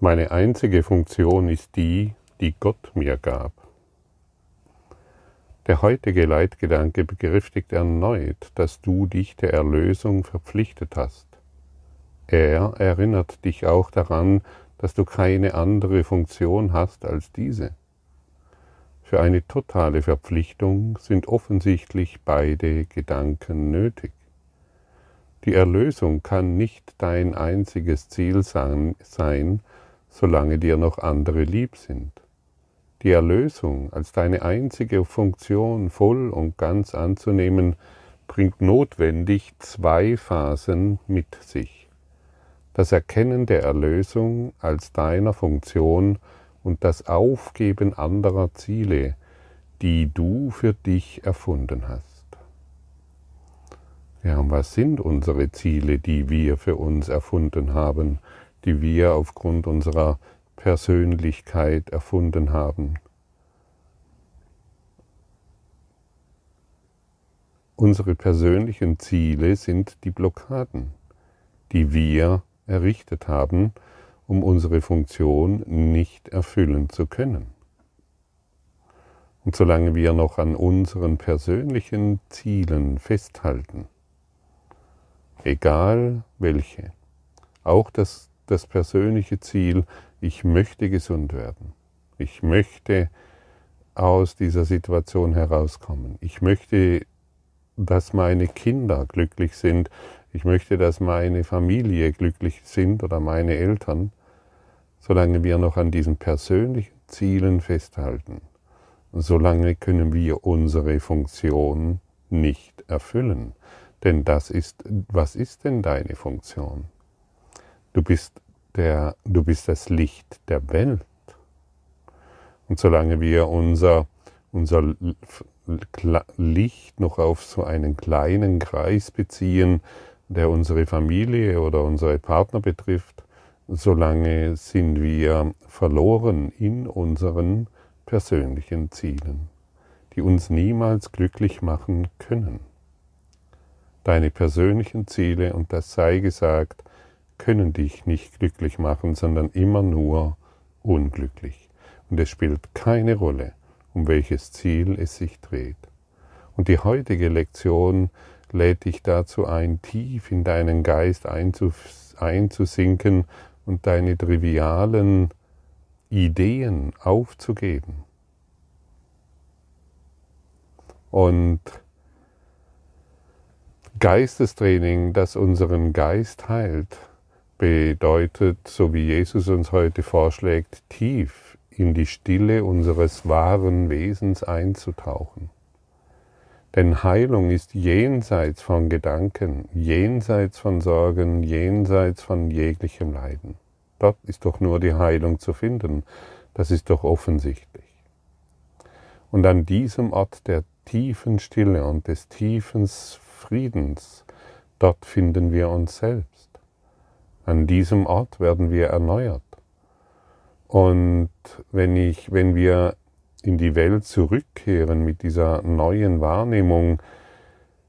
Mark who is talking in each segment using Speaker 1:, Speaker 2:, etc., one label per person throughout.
Speaker 1: Meine einzige Funktion ist die, die Gott mir gab. Der heutige Leitgedanke bekräftigt erneut, dass du dich der Erlösung verpflichtet hast. Er erinnert dich auch daran, dass du keine andere Funktion hast als diese. Für eine totale Verpflichtung sind offensichtlich beide Gedanken nötig. Die Erlösung kann nicht dein einziges Ziel sein, solange dir noch andere lieb sind. Die Erlösung als deine einzige Funktion voll und ganz anzunehmen, bringt notwendig zwei Phasen mit sich. Das Erkennen der Erlösung als deiner Funktion und das Aufgeben anderer Ziele, die du für dich erfunden hast. Ja, und was sind unsere Ziele, die wir für uns erfunden haben, die wir aufgrund unserer Persönlichkeit erfunden haben. Unsere persönlichen Ziele sind die Blockaden, die wir errichtet haben, um unsere Funktion nicht erfüllen zu können. Und solange wir noch an unseren persönlichen Zielen festhalten, egal welche, auch das, das persönliche Ziel, ich möchte gesund werden. Ich möchte aus dieser Situation herauskommen. Ich möchte, dass meine Kinder glücklich sind. Ich möchte, dass meine Familie glücklich sind oder meine Eltern, solange wir noch an diesen persönlichen Zielen festhalten. Solange können wir unsere Funktion nicht erfüllen. Denn das ist, was ist denn deine Funktion? Du bist der, du bist das Licht der Welt. Und solange wir unser, unser Licht noch auf so einen kleinen Kreis beziehen, der unsere Familie oder unsere Partner betrifft, solange sind wir verloren in unseren persönlichen Zielen, die uns niemals glücklich machen können. Deine persönlichen Ziele, und das sei gesagt, können dich nicht glücklich machen, sondern immer nur unglücklich. Und es spielt keine Rolle, um welches Ziel es sich dreht. Und die heutige Lektion lädt dich dazu ein, tief in deinen Geist einzusinken und deine trivialen Ideen aufzugeben. Und Geistestraining, das unseren Geist heilt, bedeutet, so wie Jesus uns heute vorschlägt, tief in die Stille unseres wahren Wesens einzutauchen. Denn Heilung ist jenseits von Gedanken, jenseits von Sorgen, jenseits von jeglichem Leiden. Dort ist doch nur die Heilung zu finden. Das ist doch offensichtlich. Und an diesem Ort der tiefen Stille und des tiefen Friedens, dort finden wir uns selbst. An diesem Ort werden wir erneuert. Und wenn, ich, wenn wir in die Welt zurückkehren mit dieser neuen Wahrnehmung,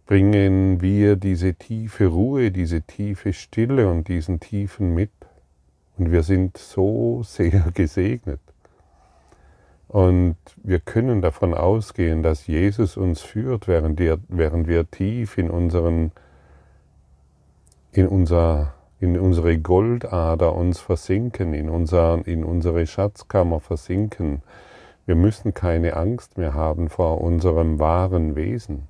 Speaker 1: bringen wir diese tiefe Ruhe, diese tiefe Stille und diesen tiefen mit. Und wir sind so sehr gesegnet. Und wir können davon ausgehen, dass Jesus uns führt, während wir, während wir tief in, unseren, in unser in unsere Goldader uns versinken, in, unser, in unsere Schatzkammer versinken. Wir müssen keine Angst mehr haben vor unserem wahren Wesen.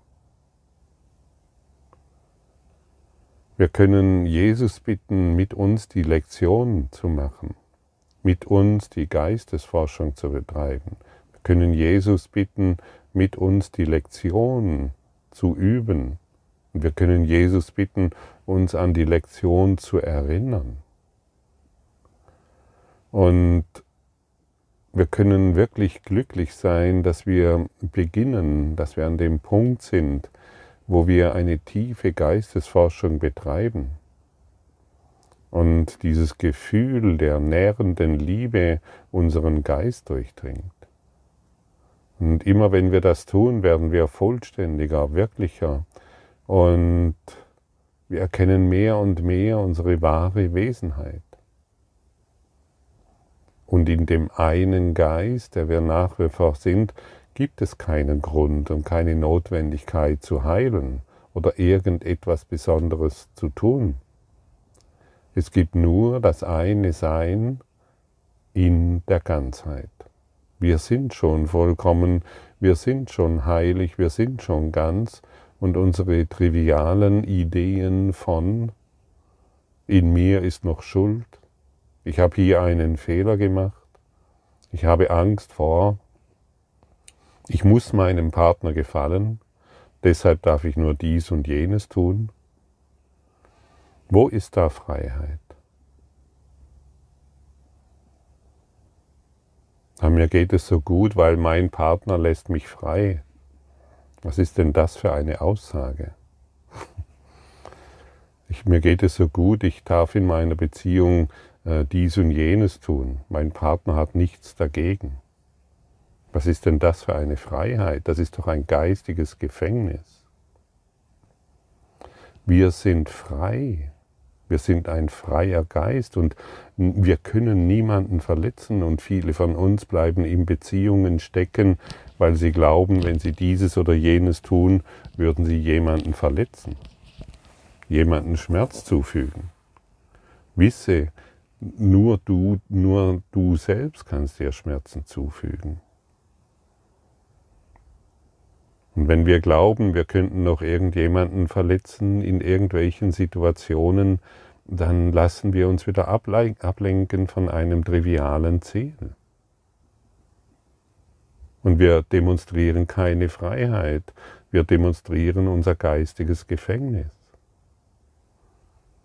Speaker 1: Wir können Jesus bitten, mit uns die Lektion zu machen, mit uns die Geistesforschung zu betreiben. Wir können Jesus bitten, mit uns die Lektion zu üben, wir können Jesus bitten, uns an die Lektion zu erinnern. Und wir können wirklich glücklich sein, dass wir beginnen, dass wir an dem Punkt sind, wo wir eine tiefe Geistesforschung betreiben. Und dieses Gefühl der nährenden Liebe unseren Geist durchdringt. Und immer wenn wir das tun, werden wir vollständiger, wirklicher, und wir erkennen mehr und mehr unsere wahre Wesenheit. Und in dem einen Geist, der wir nach wie vor sind, gibt es keinen Grund und keine Notwendigkeit zu heilen oder irgendetwas Besonderes zu tun. Es gibt nur das eine Sein in der Ganzheit. Wir sind schon vollkommen, wir sind schon heilig, wir sind schon ganz und unsere trivialen Ideen von in mir ist noch Schuld, ich habe hier einen Fehler gemacht, ich habe Angst vor, ich muss meinem Partner gefallen, deshalb darf ich nur dies und jenes tun. Wo ist da Freiheit? Aber mir geht es so gut, weil mein Partner lässt mich frei. Was ist denn das für eine Aussage? Ich, mir geht es so gut, ich darf in meiner Beziehung äh, dies und jenes tun. Mein Partner hat nichts dagegen. Was ist denn das für eine Freiheit? Das ist doch ein geistiges Gefängnis. Wir sind frei. Wir sind ein freier Geist und wir können niemanden verletzen und viele von uns bleiben in Beziehungen stecken, weil sie glauben, wenn sie dieses oder jenes tun, würden sie jemanden verletzen, jemanden Schmerz zufügen. Wisse, nur du, nur du selbst kannst dir Schmerzen zufügen. Und wenn wir glauben, wir könnten noch irgendjemanden verletzen in irgendwelchen Situationen, dann lassen wir uns wieder ablenken von einem trivialen Ziel. Und wir demonstrieren keine Freiheit, wir demonstrieren unser geistiges Gefängnis.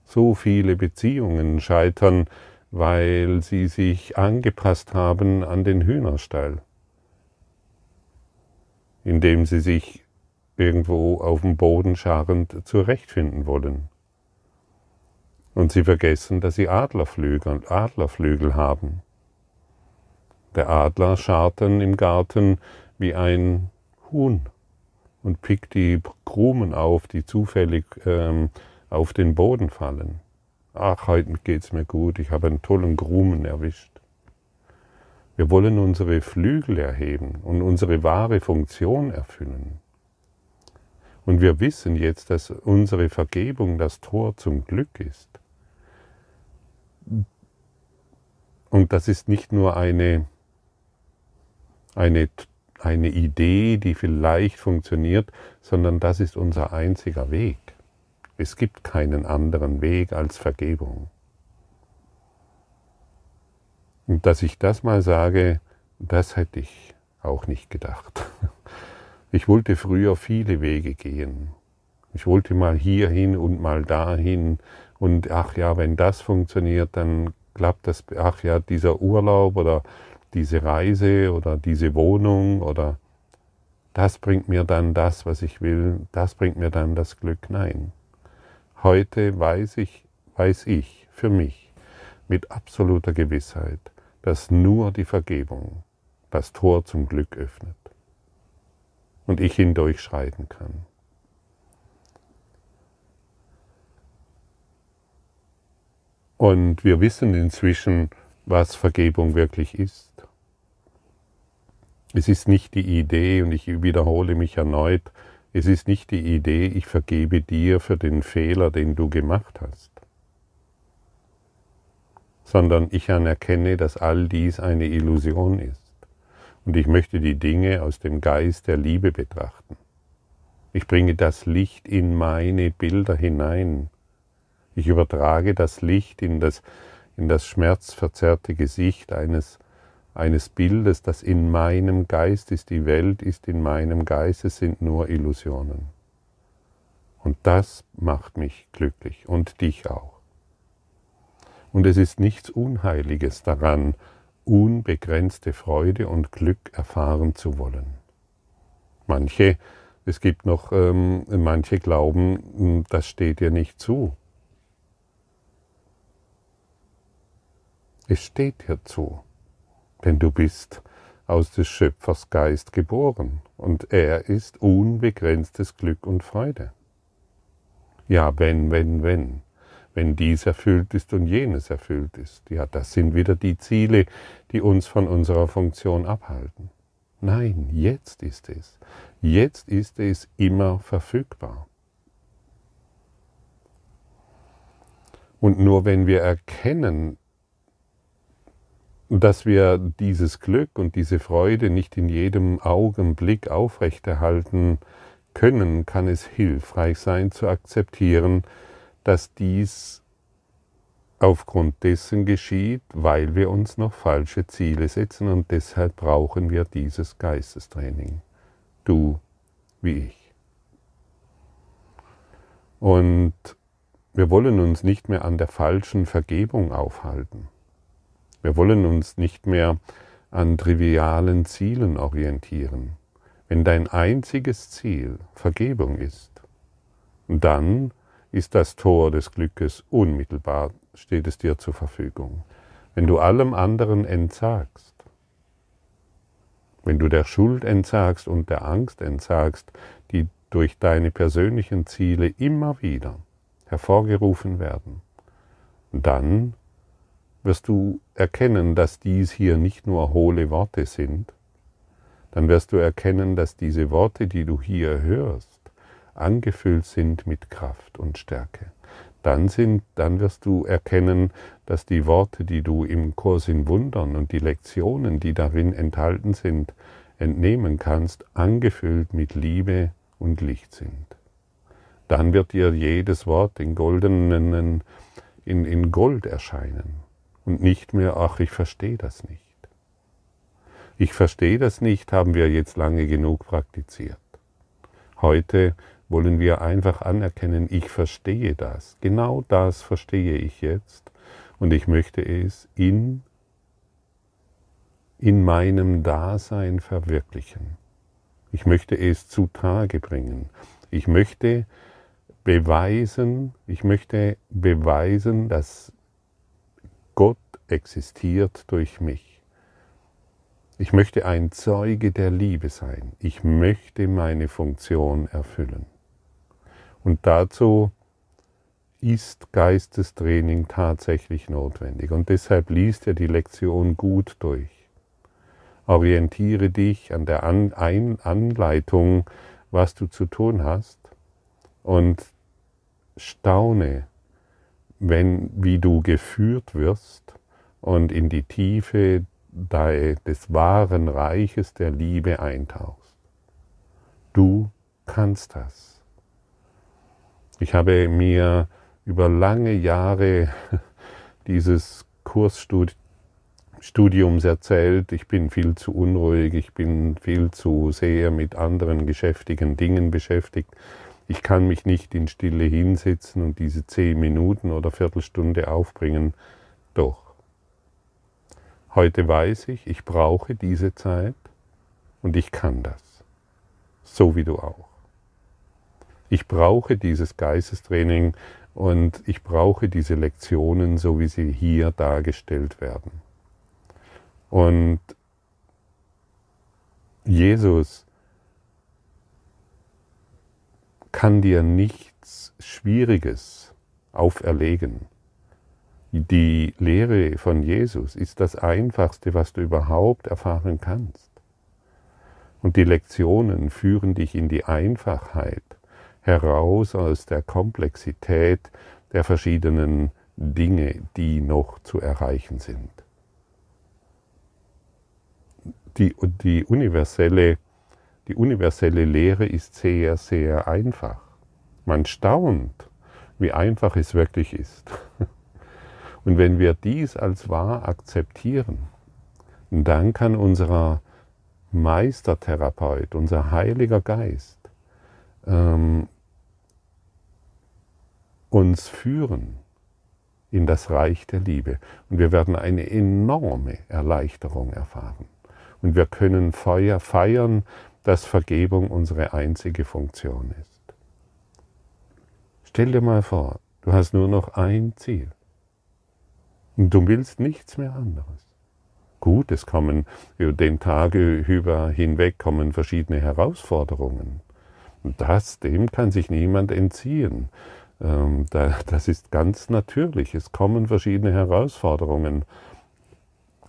Speaker 1: So viele Beziehungen scheitern, weil sie sich angepasst haben an den Hühnerstall indem sie sich irgendwo auf dem Boden scharrend zurechtfinden wollen. Und sie vergessen, dass sie Adlerflügel, Adlerflügel haben. Der Adler scharrt dann im Garten wie ein Huhn und pickt die Krumen auf, die zufällig ähm, auf den Boden fallen. Ach, heute geht's mir gut, ich habe einen tollen Krumen erwischt. Wir wollen unsere Flügel erheben und unsere wahre Funktion erfüllen. Und wir wissen jetzt, dass unsere Vergebung das Tor zum Glück ist. Und das ist nicht nur eine, eine, eine Idee, die vielleicht funktioniert, sondern das ist unser einziger Weg. Es gibt keinen anderen Weg als Vergebung. Und dass ich das mal sage, das hätte ich auch nicht gedacht. Ich wollte früher viele Wege gehen. Ich wollte mal hierhin und mal dahin. Und ach ja, wenn das funktioniert, dann klappt das. Ach ja, dieser Urlaub oder diese Reise oder diese Wohnung oder das bringt mir dann das, was ich will. Das bringt mir dann das Glück. Nein. Heute weiß ich, weiß ich für mich mit absoluter Gewissheit, dass nur die Vergebung das Tor zum Glück öffnet und ich hindurchschreiten kann. Und wir wissen inzwischen, was Vergebung wirklich ist. Es ist nicht die Idee, und ich wiederhole mich erneut, es ist nicht die Idee, ich vergebe dir für den Fehler, den du gemacht hast sondern ich anerkenne, dass all dies eine Illusion ist. Und ich möchte die Dinge aus dem Geist der Liebe betrachten. Ich bringe das Licht in meine Bilder hinein. Ich übertrage das Licht in das, in das schmerzverzerrte Gesicht eines, eines Bildes, das in meinem Geist ist. Die Welt ist in meinem Geist, es sind nur Illusionen. Und das macht mich glücklich und dich auch. Und es ist nichts Unheiliges daran, unbegrenzte Freude und Glück erfahren zu wollen. Manche, es gibt noch, ähm, manche glauben, hm, das steht dir nicht zu. Es steht dir zu, denn du bist aus des Schöpfers Geist geboren und er ist unbegrenztes Glück und Freude. Ja, wenn, wenn, wenn. Wenn dies erfüllt ist und jenes erfüllt ist. Ja, das sind wieder die Ziele, die uns von unserer Funktion abhalten. Nein, jetzt ist es. Jetzt ist es immer verfügbar. Und nur wenn wir erkennen, dass wir dieses Glück und diese Freude nicht in jedem Augenblick aufrechterhalten können, kann es hilfreich sein zu akzeptieren, dass dies aufgrund dessen geschieht, weil wir uns noch falsche Ziele setzen und deshalb brauchen wir dieses Geistestraining. Du wie ich. Und wir wollen uns nicht mehr an der falschen Vergebung aufhalten. Wir wollen uns nicht mehr an trivialen Zielen orientieren. Wenn dein einziges Ziel Vergebung ist, dann ist das Tor des Glückes unmittelbar, steht es dir zur Verfügung. Wenn du allem anderen entsagst, wenn du der Schuld entsagst und der Angst entsagst, die durch deine persönlichen Ziele immer wieder hervorgerufen werden, dann wirst du erkennen, dass dies hier nicht nur hohle Worte sind, dann wirst du erkennen, dass diese Worte, die du hier hörst, angefüllt sind mit Kraft und Stärke. Dann, sind, dann wirst du erkennen, dass die Worte, die du im Kurs in Wundern und die Lektionen, die darin enthalten sind, entnehmen kannst, angefüllt mit Liebe und Licht sind. Dann wird dir jedes Wort in goldenen, in, in Gold erscheinen und nicht mehr, ach, ich verstehe das nicht. Ich verstehe das nicht, haben wir jetzt lange genug praktiziert. Heute wollen wir einfach anerkennen, ich verstehe das. Genau das verstehe ich jetzt und ich möchte es in, in meinem Dasein verwirklichen. Ich möchte es zutage bringen. Ich möchte beweisen, ich möchte beweisen, dass Gott existiert durch mich. Ich möchte ein Zeuge der Liebe sein. Ich möchte meine Funktion erfüllen. Und dazu ist Geistestraining tatsächlich notwendig. Und deshalb liest er die Lektion gut durch. Orientiere dich an der Anleitung, was du zu tun hast und staune, wenn, wie du geführt wirst und in die Tiefe des wahren Reiches der Liebe eintauchst. Du kannst das. Ich habe mir über lange Jahre dieses Kursstudiums erzählt, ich bin viel zu unruhig, ich bin viel zu sehr mit anderen geschäftigen Dingen beschäftigt. Ich kann mich nicht in Stille hinsetzen und diese zehn Minuten oder Viertelstunde aufbringen. Doch. Heute weiß ich, ich brauche diese Zeit und ich kann das. So wie du auch. Ich brauche dieses Geistestraining und ich brauche diese Lektionen, so wie sie hier dargestellt werden. Und Jesus kann dir nichts Schwieriges auferlegen. Die Lehre von Jesus ist das Einfachste, was du überhaupt erfahren kannst. Und die Lektionen führen dich in die Einfachheit heraus aus der Komplexität der verschiedenen Dinge, die noch zu erreichen sind. Die, die, universelle, die universelle Lehre ist sehr, sehr einfach. Man staunt, wie einfach es wirklich ist. Und wenn wir dies als wahr akzeptieren, dann kann unser Meistertherapeut, unser Heiliger Geist, ähm, uns führen in das Reich der Liebe. Und wir werden eine enorme Erleichterung erfahren. Und wir können Feuer feiern, dass Vergebung unsere einzige Funktion ist. Stell dir mal vor, du hast nur noch ein Ziel. Und du willst nichts mehr anderes. Gut, es kommen über den Tag über hinweg kommen verschiedene Herausforderungen. Das, dem kann sich niemand entziehen. ähm, das ist ganz natürlich. Es kommen verschiedene Herausforderungen.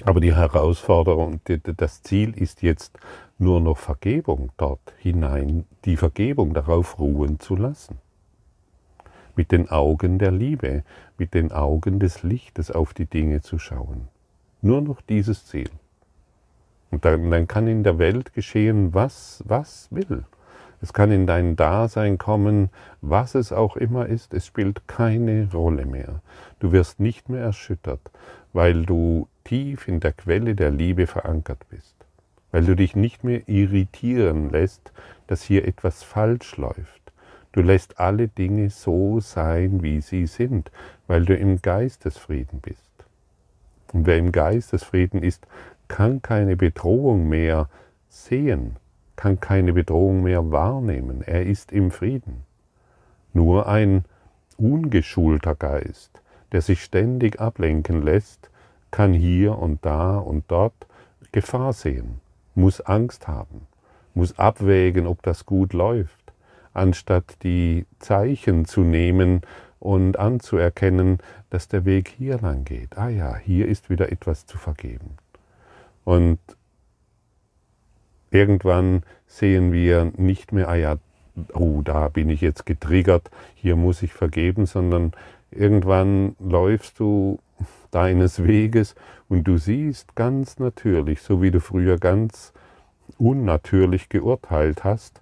Speaker 1: Aber die Herausforderung, das Ziel ist jetzt nur noch Vergebung dort hinein, die Vergebung darauf ruhen zu lassen. Mit den Augen der Liebe, mit den Augen des Lichtes auf die Dinge zu schauen. Nur noch dieses Ziel. Und dann, dann kann in der Welt geschehen, was, was will. Es kann in dein Dasein kommen, was es auch immer ist, es spielt keine Rolle mehr. Du wirst nicht mehr erschüttert, weil du tief in der Quelle der Liebe verankert bist, weil du dich nicht mehr irritieren lässt, dass hier etwas falsch läuft. Du lässt alle Dinge so sein, wie sie sind, weil du im Geistesfrieden bist. Und wer im Geistesfrieden ist, kann keine Bedrohung mehr sehen, kann keine Bedrohung mehr wahrnehmen. Er ist im Frieden. Nur ein ungeschulter Geist, der sich ständig ablenken lässt, kann hier und da und dort Gefahr sehen, muss Angst haben, muss abwägen, ob das gut läuft, anstatt die Zeichen zu nehmen und anzuerkennen, dass der Weg hier lang geht. Ah ja, hier ist wieder etwas zu vergeben. Und Irgendwann sehen wir nicht mehr, ah ja, oh, da bin ich jetzt getriggert, hier muss ich vergeben, sondern irgendwann läufst du deines Weges und du siehst ganz natürlich, so wie du früher ganz unnatürlich geurteilt hast,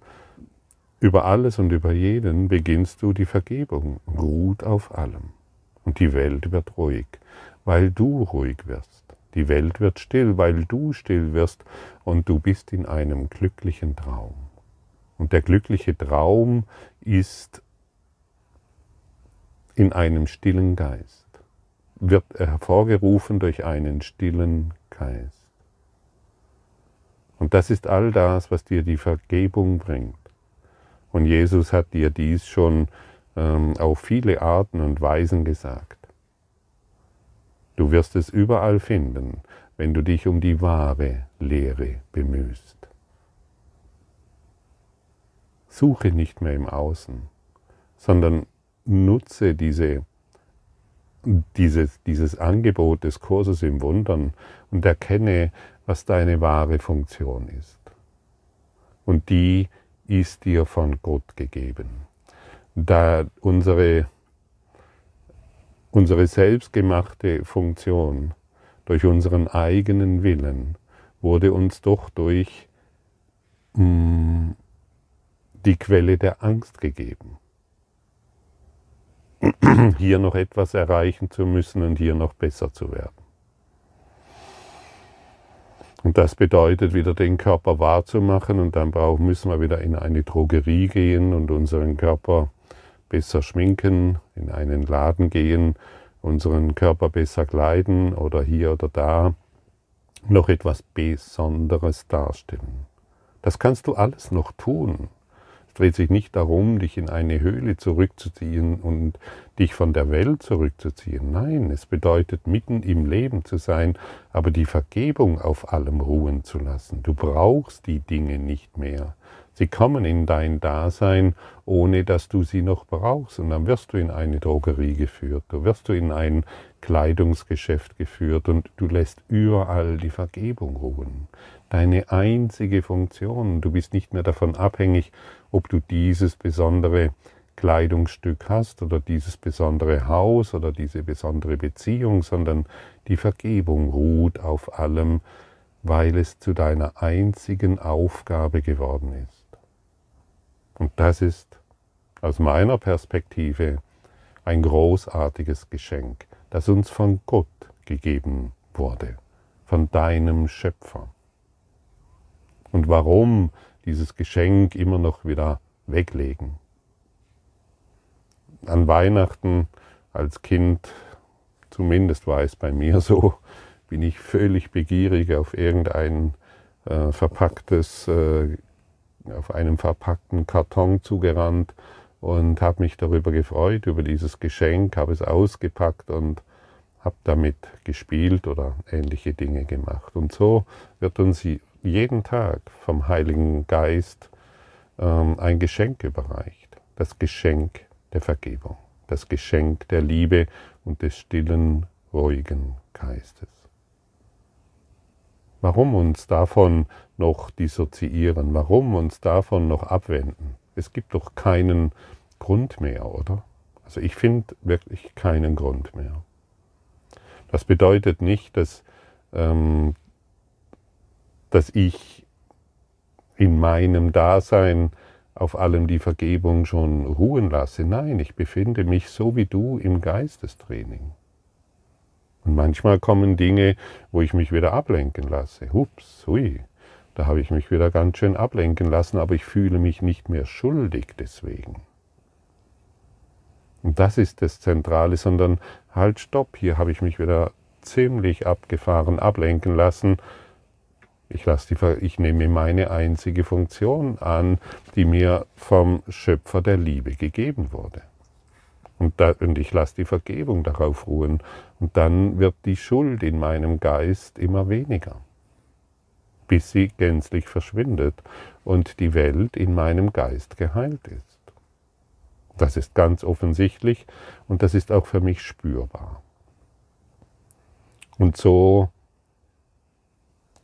Speaker 1: über alles und über jeden beginnst du die Vergebung, ruht auf allem. Und die Welt wird ruhig, weil du ruhig wirst. Die Welt wird still, weil du still wirst und du bist in einem glücklichen Traum. Und der glückliche Traum ist in einem stillen Geist, wird hervorgerufen durch einen stillen Geist. Und das ist all das, was dir die Vergebung bringt. Und Jesus hat dir dies schon ähm, auf viele Arten und Weisen gesagt. Du wirst es überall finden, wenn du dich um die wahre Lehre bemühst. Suche nicht mehr im Außen, sondern nutze diese, dieses, dieses Angebot des Kurses im Wundern und erkenne, was deine wahre Funktion ist. Und die ist dir von Gott gegeben. Da unsere unsere selbstgemachte Funktion durch unseren eigenen Willen wurde uns doch durch mm, die Quelle der Angst gegeben. Hier noch etwas erreichen zu müssen und hier noch besser zu werden. Und das bedeutet wieder den Körper wahrzumachen und dann müssen wir wieder in eine Drogerie gehen und unseren Körper besser schminken, in einen Laden gehen, unseren Körper besser kleiden oder hier oder da noch etwas Besonderes darstellen. Das kannst du alles noch tun. Es dreht sich nicht darum, dich in eine Höhle zurückzuziehen und dich von der Welt zurückzuziehen. Nein, es bedeutet, mitten im Leben zu sein, aber die Vergebung auf allem ruhen zu lassen. Du brauchst die Dinge nicht mehr. Sie kommen in dein Dasein, ohne dass du sie noch brauchst. Und dann wirst du in eine Drogerie geführt, du wirst du in ein Kleidungsgeschäft geführt und du lässt überall die Vergebung ruhen. Deine einzige Funktion. Du bist nicht mehr davon abhängig, ob du dieses besondere Kleidungsstück hast oder dieses besondere Haus oder diese besondere Beziehung, sondern die Vergebung ruht auf allem, weil es zu deiner einzigen Aufgabe geworden ist. Und das ist aus meiner Perspektive ein großartiges Geschenk, das uns von Gott gegeben wurde, von deinem Schöpfer. Und warum dieses Geschenk immer noch wieder weglegen? An Weihnachten als Kind, zumindest war es bei mir so, bin ich völlig begierig auf irgendein äh, verpacktes äh, auf einem verpackten Karton zugerannt und habe mich darüber gefreut, über dieses Geschenk, habe es ausgepackt und habe damit gespielt oder ähnliche Dinge gemacht. Und so wird uns jeden Tag vom Heiligen Geist ähm, ein Geschenk überreicht, das Geschenk der Vergebung. das Geschenk der Liebe und des stillen, ruhigen Geistes. Warum uns davon noch dissoziieren? Warum uns davon noch abwenden? Es gibt doch keinen Grund mehr, oder? Also ich finde wirklich keinen Grund mehr. Das bedeutet nicht, dass, ähm, dass ich in meinem Dasein auf allem die Vergebung schon ruhen lasse. Nein, ich befinde mich so wie du im Geistestraining. Und manchmal kommen Dinge, wo ich mich wieder ablenken lasse. Hups, hui, da habe ich mich wieder ganz schön ablenken lassen, aber ich fühle mich nicht mehr schuldig deswegen. Und das ist das Zentrale, sondern halt, stopp, hier habe ich mich wieder ziemlich abgefahren ablenken lassen. Ich, lasse die, ich nehme meine einzige Funktion an, die mir vom Schöpfer der Liebe gegeben wurde. Und, da, und ich lasse die Vergebung darauf ruhen. Und dann wird die Schuld in meinem Geist immer weniger, bis sie gänzlich verschwindet und die Welt in meinem Geist geheilt ist. Das ist ganz offensichtlich und das ist auch für mich spürbar. Und so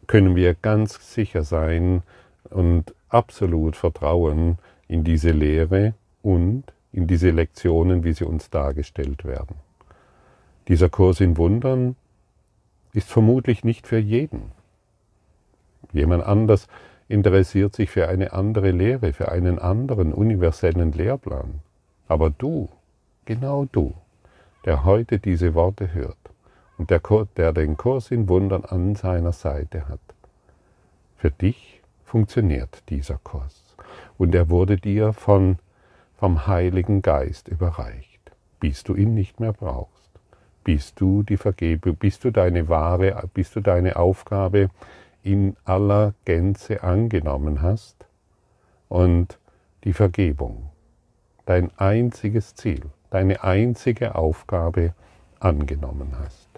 Speaker 1: können wir ganz sicher sein und absolut vertrauen in diese Lehre und in diese Lektionen, wie sie uns dargestellt werden. Dieser Kurs in Wundern ist vermutlich nicht für jeden. Jemand anders interessiert sich für eine andere Lehre, für einen anderen universellen Lehrplan. Aber du, genau du, der heute diese Worte hört und der, der den Kurs in Wundern an seiner Seite hat, für dich funktioniert dieser Kurs. Und er wurde dir von vom Heiligen Geist überreicht, bis du ihn nicht mehr brauchst, bis du die Vergebung, bis du deine wahre, bis du deine Aufgabe in aller Gänze angenommen hast und die Vergebung, dein einziges Ziel, deine einzige Aufgabe angenommen hast.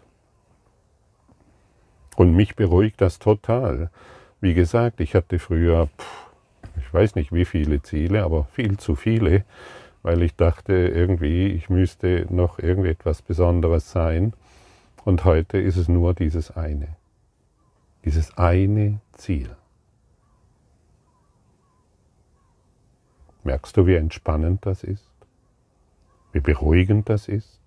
Speaker 1: Und mich beruhigt das total. Wie gesagt, ich hatte früher ich weiß nicht wie viele Ziele, aber viel zu viele, weil ich dachte irgendwie, ich müsste noch irgendetwas Besonderes sein. Und heute ist es nur dieses eine. Dieses eine Ziel. Merkst du, wie entspannend das ist? Wie beruhigend das ist?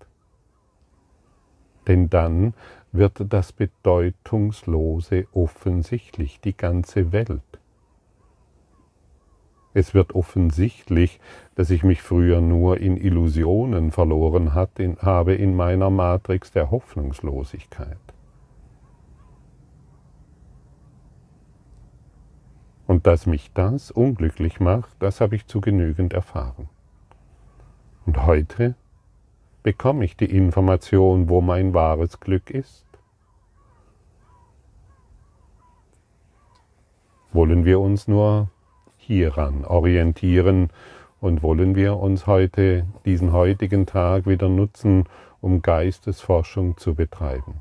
Speaker 1: Denn dann wird das Bedeutungslose offensichtlich, die ganze Welt. Es wird offensichtlich, dass ich mich früher nur in Illusionen verloren habe in meiner Matrix der Hoffnungslosigkeit. Und dass mich das unglücklich macht, das habe ich zu genügend erfahren. Und heute bekomme ich die Information, wo mein wahres Glück ist. Wollen wir uns nur hieran orientieren und wollen wir uns heute, diesen heutigen Tag wieder nutzen, um Geistesforschung zu betreiben.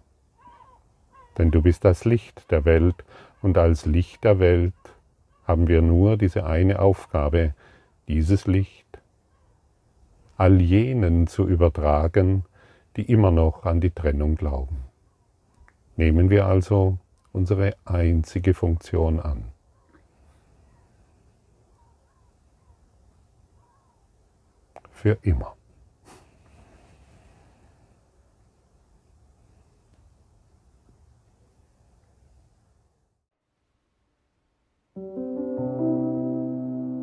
Speaker 1: Denn du bist das Licht der Welt und als Licht der Welt haben wir nur diese eine Aufgabe, dieses Licht all jenen zu übertragen, die immer noch an die Trennung glauben. Nehmen wir also unsere einzige Funktion an. Für immer.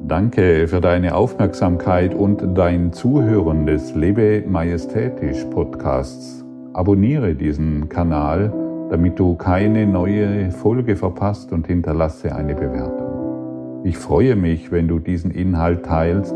Speaker 2: Danke für deine Aufmerksamkeit und dein Zuhören des Lebe Majestätisch Podcasts. Abonniere diesen Kanal, damit du keine neue Folge verpasst und hinterlasse eine Bewertung. Ich freue mich, wenn du diesen Inhalt teilst,